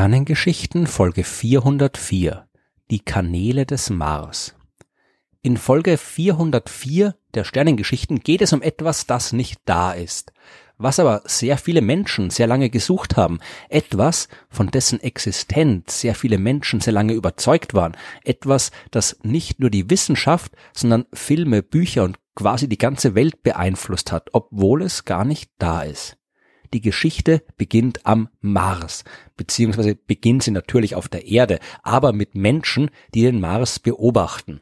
Sternengeschichten Folge 404 Die Kanäle des Mars In Folge 404 der Sternengeschichten geht es um etwas, das nicht da ist, was aber sehr viele Menschen sehr lange gesucht haben, etwas, von dessen Existenz sehr viele Menschen sehr lange überzeugt waren, etwas, das nicht nur die Wissenschaft, sondern Filme, Bücher und quasi die ganze Welt beeinflusst hat, obwohl es gar nicht da ist. Die Geschichte beginnt am Mars, beziehungsweise beginnt sie natürlich auf der Erde, aber mit Menschen, die den Mars beobachten.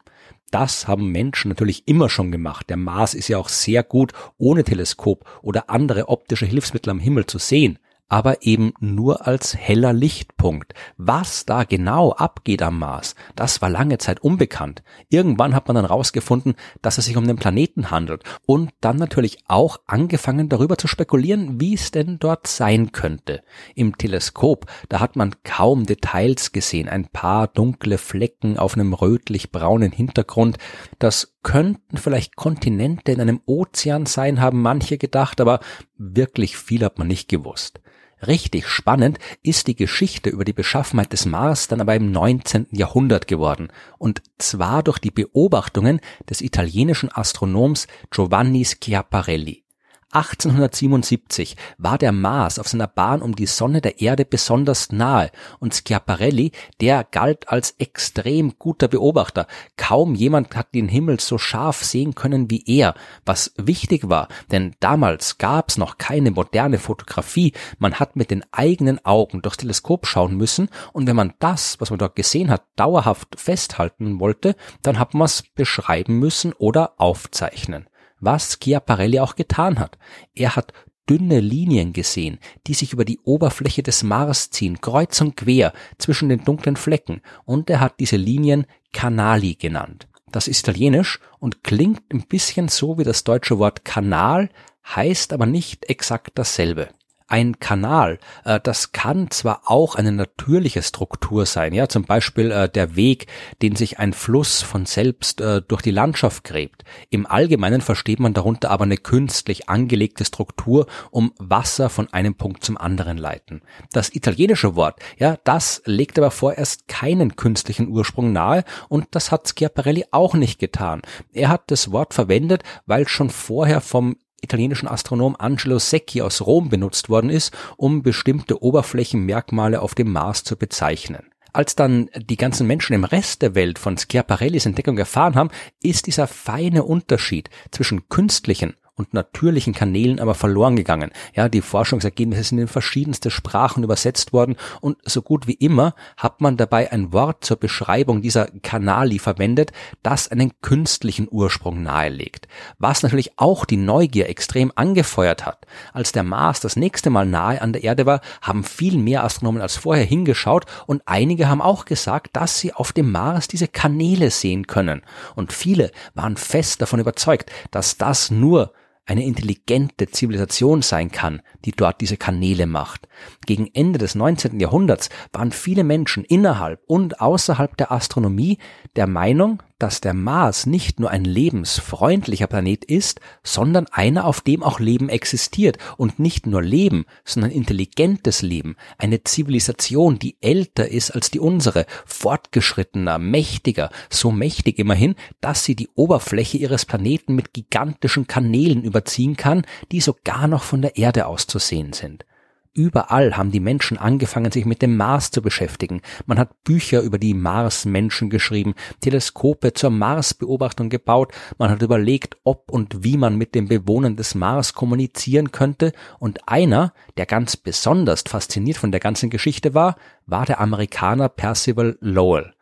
Das haben Menschen natürlich immer schon gemacht. Der Mars ist ja auch sehr gut ohne Teleskop oder andere optische Hilfsmittel am Himmel zu sehen aber eben nur als heller Lichtpunkt. Was da genau abgeht am Mars, das war lange Zeit unbekannt. Irgendwann hat man dann rausgefunden, dass es sich um den Planeten handelt und dann natürlich auch angefangen darüber zu spekulieren, wie es denn dort sein könnte. Im Teleskop, da hat man kaum Details gesehen, ein paar dunkle Flecken auf einem rötlich-braunen Hintergrund. Das könnten vielleicht Kontinente in einem Ozean sein, haben manche gedacht, aber wirklich viel hat man nicht gewusst. Richtig spannend ist die Geschichte über die Beschaffenheit des Mars dann aber im 19. Jahrhundert geworden, und zwar durch die Beobachtungen des italienischen Astronoms Giovanni Schiaparelli. 1877 war der Mars auf seiner Bahn um die Sonne der Erde besonders nahe und Schiaparelli, der galt als extrem guter Beobachter. Kaum jemand hat den Himmel so scharf sehen können wie er, was wichtig war, denn damals gab's noch keine moderne Fotografie. Man hat mit den eigenen Augen durchs Teleskop schauen müssen und wenn man das, was man dort gesehen hat, dauerhaft festhalten wollte, dann hat man es beschreiben müssen oder aufzeichnen was Schiaparelli auch getan hat. Er hat dünne Linien gesehen, die sich über die Oberfläche des Mars ziehen, kreuz und quer zwischen den dunklen Flecken, und er hat diese Linien Canali genannt. Das ist italienisch und klingt ein bisschen so wie das deutsche Wort Kanal, heißt aber nicht exakt dasselbe ein Kanal, äh, das kann zwar auch eine natürliche Struktur sein, ja, zum Beispiel äh, der Weg, den sich ein Fluss von selbst äh, durch die Landschaft gräbt. Im Allgemeinen versteht man darunter aber eine künstlich angelegte Struktur, um Wasser von einem Punkt zum anderen leiten. Das italienische Wort, ja, das legt aber vorerst keinen künstlichen Ursprung nahe und das hat Schiaparelli auch nicht getan. Er hat das Wort verwendet, weil schon vorher vom italienischen Astronom Angelo Secchi aus Rom benutzt worden ist, um bestimmte Oberflächenmerkmale auf dem Mars zu bezeichnen. Als dann die ganzen Menschen im Rest der Welt von Schiaparellis Entdeckung erfahren haben, ist dieser feine Unterschied zwischen künstlichen und natürlichen Kanälen aber verloren gegangen. Ja, die Forschungsergebnisse sind in verschiedenste Sprachen übersetzt worden und so gut wie immer hat man dabei ein Wort zur Beschreibung dieser Kanali verwendet, das einen künstlichen Ursprung nahelegt. Was natürlich auch die Neugier extrem angefeuert hat. Als der Mars das nächste Mal nahe an der Erde war, haben viel mehr Astronomen als vorher hingeschaut und einige haben auch gesagt, dass sie auf dem Mars diese Kanäle sehen können. Und viele waren fest davon überzeugt, dass das nur eine intelligente Zivilisation sein kann, die dort diese Kanäle macht. Gegen Ende des 19. Jahrhunderts waren viele Menschen innerhalb und außerhalb der Astronomie der Meinung, dass der Mars nicht nur ein lebensfreundlicher Planet ist, sondern einer, auf dem auch Leben existiert. Und nicht nur Leben, sondern intelligentes Leben, eine Zivilisation, die älter ist als die unsere, fortgeschrittener, mächtiger, so mächtig immerhin, dass sie die Oberfläche ihres Planeten mit gigantischen Kanälen überziehen kann, die sogar noch von der Erde aus zu sehen sind. Überall haben die Menschen angefangen, sich mit dem Mars zu beschäftigen. Man hat Bücher über die Marsmenschen geschrieben, Teleskope zur Marsbeobachtung gebaut, man hat überlegt, ob und wie man mit den Bewohnern des Mars kommunizieren könnte, und einer, der ganz besonders fasziniert von der ganzen Geschichte war, war der Amerikaner Percival Lowell.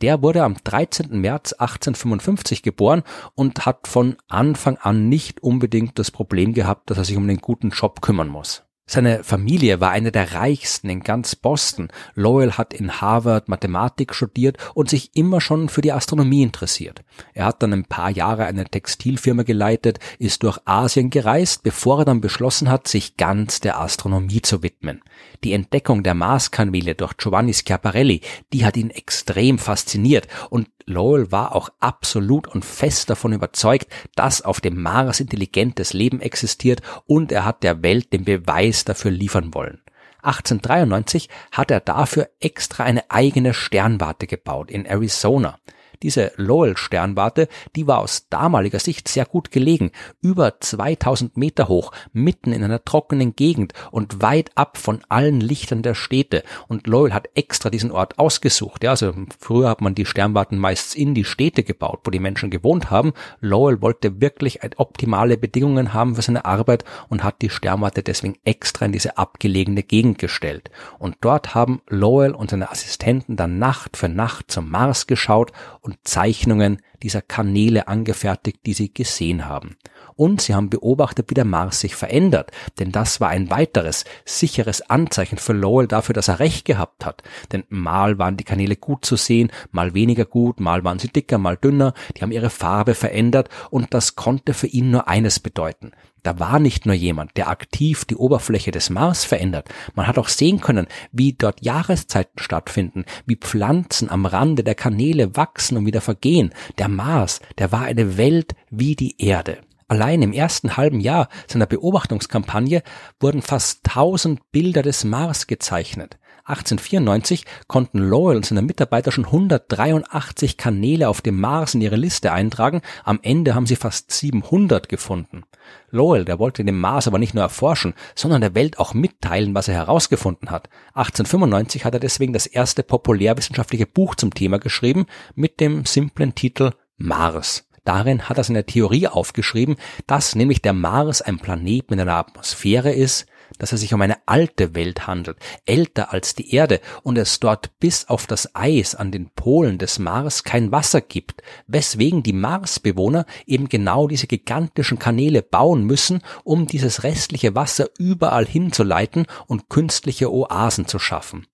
Der wurde am 13. März 1855 geboren und hat von Anfang an nicht unbedingt das Problem gehabt, dass er sich um den guten Job kümmern muss. Seine Familie war eine der reichsten in ganz Boston. Lowell hat in Harvard Mathematik studiert und sich immer schon für die Astronomie interessiert. Er hat dann ein paar Jahre eine Textilfirma geleitet, ist durch Asien gereist, bevor er dann beschlossen hat, sich ganz der Astronomie zu widmen. Die Entdeckung der Marskanäle durch Giovanni Schiaparelli, die hat ihn extrem fasziniert und Lowell war auch absolut und fest davon überzeugt, dass auf dem Mars intelligentes Leben existiert und er hat der Welt den Beweis dafür liefern wollen. 1893 hat er dafür extra eine eigene Sternwarte gebaut in Arizona. Diese Lowell-Sternwarte, die war aus damaliger Sicht sehr gut gelegen, über 2000 Meter hoch, mitten in einer trockenen Gegend und weit ab von allen Lichtern der Städte. Und Lowell hat extra diesen Ort ausgesucht. Ja, also früher hat man die Sternwarten meist in die Städte gebaut, wo die Menschen gewohnt haben. Lowell wollte wirklich optimale Bedingungen haben für seine Arbeit und hat die Sternwarte deswegen extra in diese abgelegene Gegend gestellt. Und dort haben Lowell und seine Assistenten dann Nacht für Nacht zum Mars geschaut und und Zeichnungen dieser Kanäle angefertigt, die sie gesehen haben. Und sie haben beobachtet, wie der Mars sich verändert, denn das war ein weiteres sicheres Anzeichen für Lowell dafür, dass er recht gehabt hat. Denn mal waren die Kanäle gut zu sehen, mal weniger gut, mal waren sie dicker, mal dünner, die haben ihre Farbe verändert und das konnte für ihn nur eines bedeuten. Da war nicht nur jemand, der aktiv die Oberfläche des Mars verändert. Man hat auch sehen können, wie dort Jahreszeiten stattfinden, wie Pflanzen am Rande der Kanäle wachsen und wieder vergehen. Der Mars, der war eine Welt wie die Erde. Allein im ersten halben Jahr seiner Beobachtungskampagne wurden fast tausend Bilder des Mars gezeichnet. 1894 konnten Lowell und seine Mitarbeiter schon 183 Kanäle auf dem Mars in ihre Liste eintragen. Am Ende haben sie fast 700 gefunden. Lowell, der wollte den Mars aber nicht nur erforschen, sondern der Welt auch mitteilen, was er herausgefunden hat. 1895 hat er deswegen das erste populärwissenschaftliche Buch zum Thema geschrieben mit dem simplen Titel Mars. Darin hat er seine Theorie aufgeschrieben, dass nämlich der Mars ein Planet mit einer Atmosphäre ist, dass es sich um eine alte Welt handelt, älter als die Erde und es dort bis auf das Eis an den Polen des Mars kein Wasser gibt, weswegen die Marsbewohner eben genau diese gigantischen Kanäle bauen müssen, um dieses restliche Wasser überall hinzuleiten und künstliche Oasen zu schaffen.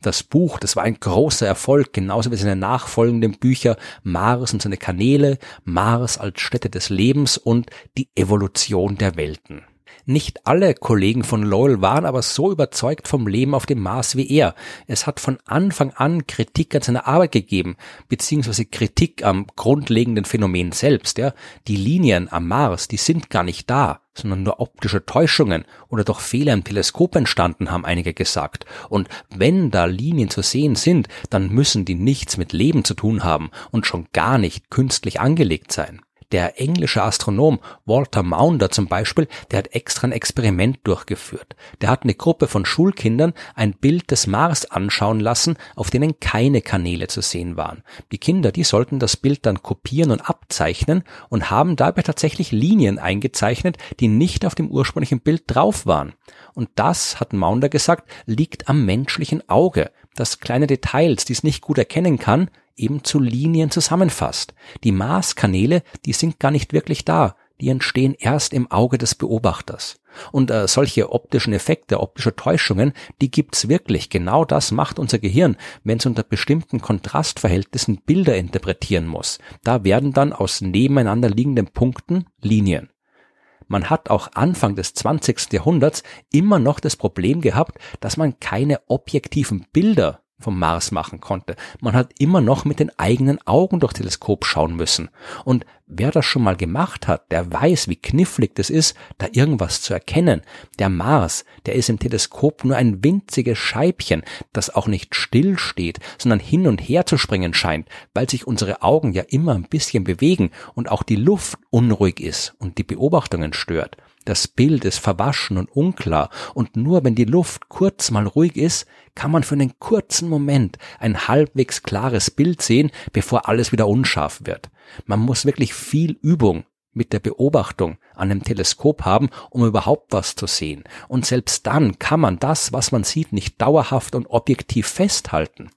Das Buch, das war ein großer Erfolg, genauso wie seine nachfolgenden Bücher Mars und seine Kanäle, Mars als Stätte des Lebens und die Evolution der Welten. Nicht alle Kollegen von Lowell waren aber so überzeugt vom Leben auf dem Mars wie er. Es hat von Anfang an Kritik an seiner Arbeit gegeben, beziehungsweise Kritik am grundlegenden Phänomen selbst. Ja. Die Linien am Mars, die sind gar nicht da sondern nur optische Täuschungen oder doch Fehler im Teleskop entstanden, haben einige gesagt. Und wenn da Linien zu sehen sind, dann müssen die nichts mit Leben zu tun haben und schon gar nicht künstlich angelegt sein. Der englische Astronom Walter Maunder zum Beispiel, der hat extra ein Experiment durchgeführt. Der hat eine Gruppe von Schulkindern ein Bild des Mars anschauen lassen, auf denen keine Kanäle zu sehen waren. Die Kinder, die sollten das Bild dann kopieren und abzeichnen und haben dabei tatsächlich Linien eingezeichnet, die nicht auf dem ursprünglichen Bild drauf waren. Und das, hat Maunder gesagt, liegt am menschlichen Auge, dass kleine Details, die es nicht gut erkennen kann, eben zu Linien zusammenfasst. Die Maßkanäle, die sind gar nicht wirklich da, die entstehen erst im Auge des Beobachters. Und äh, solche optischen Effekte, optische Täuschungen, die gibt's wirklich. Genau das macht unser Gehirn, wenn es unter bestimmten Kontrastverhältnissen Bilder interpretieren muss. Da werden dann aus nebeneinander liegenden Punkten Linien. Man hat auch Anfang des 20. Jahrhunderts immer noch das Problem gehabt, dass man keine objektiven Bilder vom Mars machen konnte. Man hat immer noch mit den eigenen Augen durch Teleskop schauen müssen. Und wer das schon mal gemacht hat, der weiß, wie knifflig das ist, da irgendwas zu erkennen. Der Mars, der ist im Teleskop nur ein winziges Scheibchen, das auch nicht still steht, sondern hin und her zu springen scheint, weil sich unsere Augen ja immer ein bisschen bewegen und auch die Luft unruhig ist und die Beobachtungen stört. Das Bild ist verwaschen und unklar, und nur wenn die Luft kurz mal ruhig ist, kann man für einen kurzen Moment ein halbwegs klares Bild sehen, bevor alles wieder unscharf wird. Man muss wirklich viel Übung mit der Beobachtung an einem Teleskop haben, um überhaupt was zu sehen. Und selbst dann kann man das, was man sieht, nicht dauerhaft und objektiv festhalten.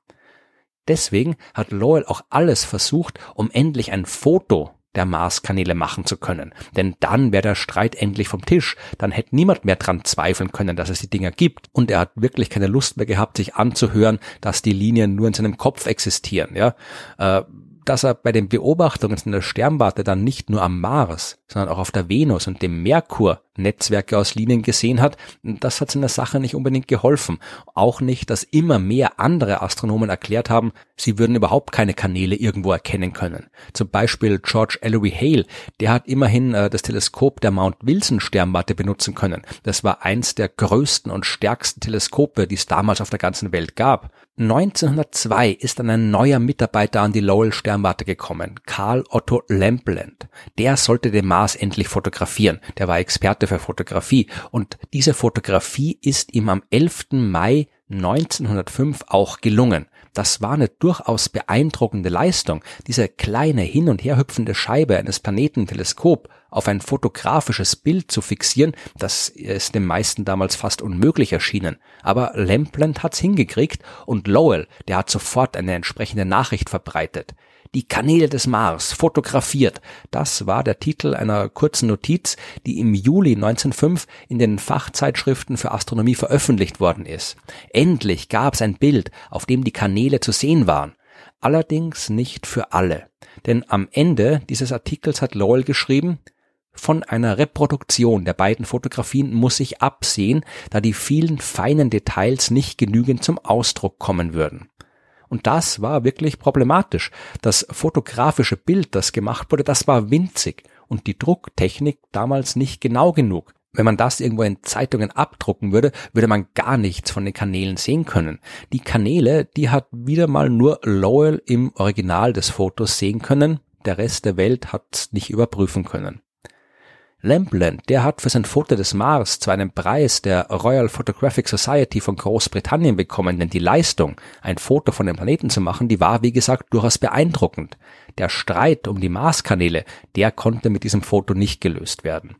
Deswegen hat Lowell auch alles versucht, um endlich ein Foto der Marskanäle machen zu können. Denn dann wäre der Streit endlich vom Tisch. Dann hätte niemand mehr dran zweifeln können, dass es die Dinger gibt. Und er hat wirklich keine Lust mehr gehabt, sich anzuhören, dass die Linien nur in seinem Kopf existieren. Ja, äh, dass er bei den Beobachtungen in der Sternwarte dann nicht nur am Mars, sondern auch auf der Venus und dem Merkur Netzwerke aus Linien gesehen hat, das hat seiner Sache nicht unbedingt geholfen. Auch nicht, dass immer mehr andere Astronomen erklärt haben, sie würden überhaupt keine Kanäle irgendwo erkennen können. Zum Beispiel George Ellery Hale, der hat immerhin äh, das Teleskop der Mount Wilson Sternwarte benutzen können. Das war eins der größten und stärksten Teleskope, die es damals auf der ganzen Welt gab. 1902 ist dann ein neuer Mitarbeiter an die Lowell Sternwarte gekommen, Karl Otto Lampland. Der sollte den Mars endlich fotografieren. Der war Experte für Fotografie und diese Fotografie ist ihm am 11. Mai 1905 auch gelungen. Das war eine durchaus beeindruckende Leistung, diese kleine hin und her hüpfende Scheibe eines Planetenteleskop auf ein fotografisches Bild zu fixieren, das ist den meisten damals fast unmöglich erschienen. Aber Lampland hat's hingekriegt und Lowell, der hat sofort eine entsprechende Nachricht verbreitet. Die Kanäle des Mars fotografiert. Das war der Titel einer kurzen Notiz, die im Juli 1905 in den Fachzeitschriften für Astronomie veröffentlicht worden ist. Endlich gab es ein Bild, auf dem die Kanäle zu sehen waren. Allerdings nicht für alle. Denn am Ende dieses Artikels hat Lowell geschrieben, von einer Reproduktion der beiden Fotografien muss ich absehen, da die vielen feinen Details nicht genügend zum Ausdruck kommen würden. Und das war wirklich problematisch. Das fotografische Bild, das gemacht wurde, das war winzig und die Drucktechnik damals nicht genau genug. Wenn man das irgendwo in Zeitungen abdrucken würde, würde man gar nichts von den Kanälen sehen können. Die Kanäle, die hat wieder mal nur Lowell im Original des Fotos sehen können. Der Rest der Welt hat nicht überprüfen können. Lampland, der hat für sein Foto des Mars zwar einen Preis der Royal Photographic Society von Großbritannien bekommen, denn die Leistung, ein Foto von dem Planeten zu machen, die war, wie gesagt, durchaus beeindruckend. Der Streit um die Marskanäle, der konnte mit diesem Foto nicht gelöst werden.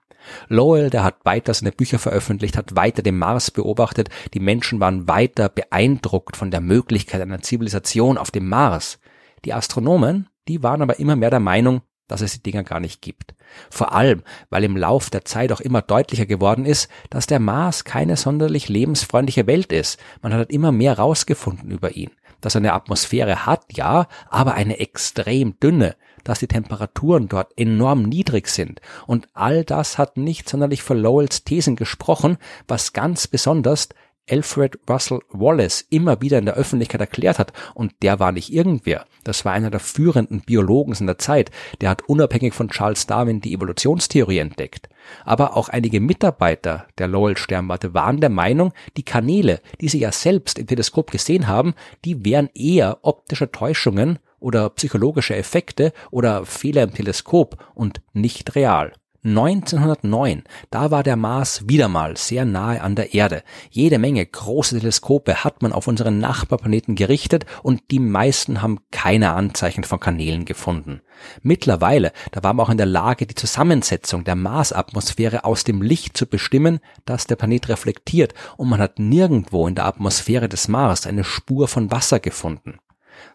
Lowell, der hat weiter seine Bücher veröffentlicht, hat weiter den Mars beobachtet, die Menschen waren weiter beeindruckt von der Möglichkeit einer Zivilisation auf dem Mars. Die Astronomen, die waren aber immer mehr der Meinung, dass es die Dinger gar nicht gibt. Vor allem, weil im Lauf der Zeit auch immer deutlicher geworden ist, dass der Mars keine sonderlich lebensfreundliche Welt ist. Man hat immer mehr rausgefunden über ihn. Dass er eine Atmosphäre hat, ja, aber eine extrem dünne, dass die Temperaturen dort enorm niedrig sind. Und all das hat nicht sonderlich für Lowells Thesen gesprochen, was ganz besonders Alfred Russell Wallace immer wieder in der Öffentlichkeit erklärt hat. Und der war nicht irgendwer. Das war einer der führenden Biologen seiner Zeit. Der hat unabhängig von Charles Darwin die Evolutionstheorie entdeckt. Aber auch einige Mitarbeiter der Lowell-Sternwarte waren der Meinung, die Kanäle, die sie ja selbst im Teleskop gesehen haben, die wären eher optische Täuschungen oder psychologische Effekte oder Fehler im Teleskop und nicht real. 1909, da war der Mars wieder mal sehr nahe an der Erde. Jede Menge große Teleskope hat man auf unseren Nachbarplaneten gerichtet und die meisten haben keine Anzeichen von Kanälen gefunden. Mittlerweile, da war man auch in der Lage, die Zusammensetzung der Marsatmosphäre aus dem Licht zu bestimmen, das der Planet reflektiert und man hat nirgendwo in der Atmosphäre des Mars eine Spur von Wasser gefunden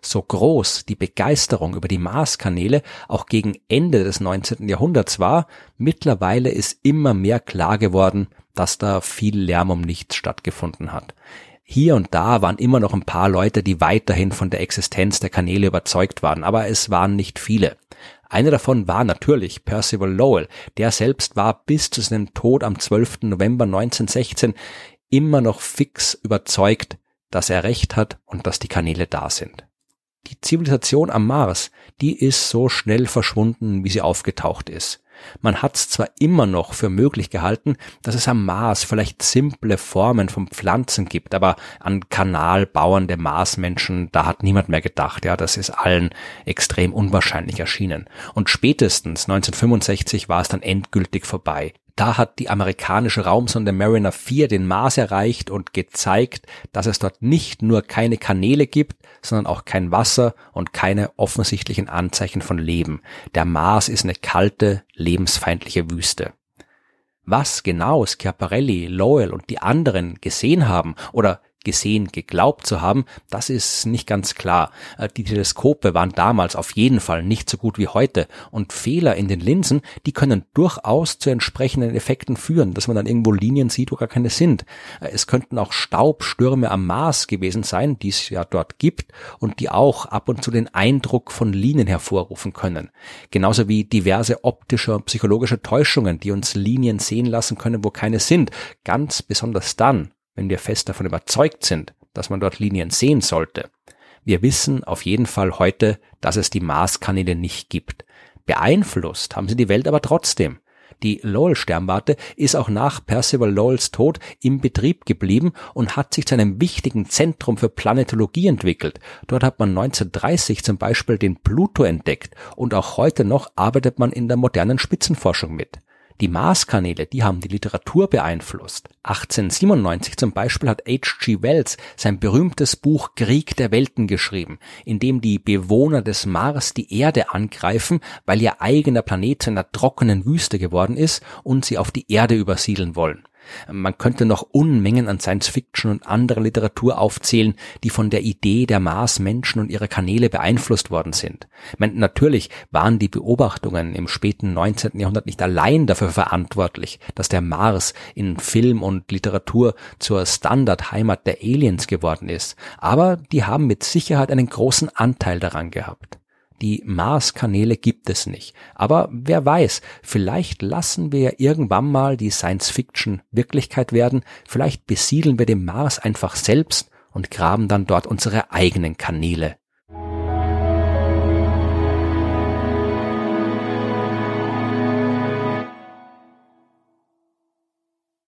so groß die Begeisterung über die Marskanäle auch gegen Ende des 19. Jahrhunderts war, mittlerweile ist immer mehr klar geworden, dass da viel Lärm um nichts stattgefunden hat. Hier und da waren immer noch ein paar Leute, die weiterhin von der Existenz der Kanäle überzeugt waren, aber es waren nicht viele. Einer davon war natürlich Percival Lowell, der selbst war bis zu seinem Tod am 12. November 1916 immer noch fix überzeugt, dass er recht hat und dass die Kanäle da sind. Die Zivilisation am Mars, die ist so schnell verschwunden, wie sie aufgetaucht ist. Man hat es zwar immer noch für möglich gehalten, dass es am Mars vielleicht simple Formen von Pflanzen gibt, aber an kanalbauernde Marsmenschen, da hat niemand mehr gedacht. Ja, das ist allen extrem unwahrscheinlich erschienen. Und spätestens 1965 war es dann endgültig vorbei. Da hat die amerikanische Raumsonde Mariner 4 den Mars erreicht und gezeigt, dass es dort nicht nur keine Kanäle gibt, sondern auch kein Wasser und keine offensichtlichen Anzeichen von Leben. Der Mars ist eine kalte, lebensfeindliche Wüste. Was genau Schiaparelli, Lowell und die anderen gesehen haben oder gesehen, geglaubt zu haben, das ist nicht ganz klar. Äh, die Teleskope waren damals auf jeden Fall nicht so gut wie heute und Fehler in den Linsen, die können durchaus zu entsprechenden Effekten führen, dass man dann irgendwo Linien sieht, wo gar keine sind. Äh, es könnten auch Staubstürme am Mars gewesen sein, die es ja dort gibt und die auch ab und zu den Eindruck von Linien hervorrufen können. Genauso wie diverse optische und psychologische Täuschungen, die uns Linien sehen lassen können, wo keine sind. Ganz besonders dann, wenn wir fest davon überzeugt sind, dass man dort Linien sehen sollte. Wir wissen auf jeden Fall heute, dass es die Marskanäle nicht gibt. Beeinflusst haben sie die Welt aber trotzdem. Die Lowell-Sternwarte ist auch nach Percival Lowells Tod im Betrieb geblieben und hat sich zu einem wichtigen Zentrum für Planetologie entwickelt. Dort hat man 1930 zum Beispiel den Pluto entdeckt und auch heute noch arbeitet man in der modernen Spitzenforschung mit. Die Marskanäle, die haben die Literatur beeinflusst. 1897 zum Beispiel hat H.G. Wells sein berühmtes Buch Krieg der Welten geschrieben, in dem die Bewohner des Mars die Erde angreifen, weil ihr eigener Planet zu einer trockenen Wüste geworden ist und sie auf die Erde übersiedeln wollen. Man könnte noch Unmengen an Science Fiction und anderer Literatur aufzählen, die von der Idee der Marsmenschen und ihrer Kanäle beeinflusst worden sind. Meine, natürlich waren die Beobachtungen im späten 19. Jahrhundert nicht allein dafür verantwortlich, dass der Mars in Film und Literatur zur Standardheimat der Aliens geworden ist, aber die haben mit Sicherheit einen großen Anteil daran gehabt. Die Mars-Kanäle gibt es nicht. Aber wer weiß, vielleicht lassen wir irgendwann mal die Science-Fiction Wirklichkeit werden, vielleicht besiedeln wir den Mars einfach selbst und graben dann dort unsere eigenen Kanäle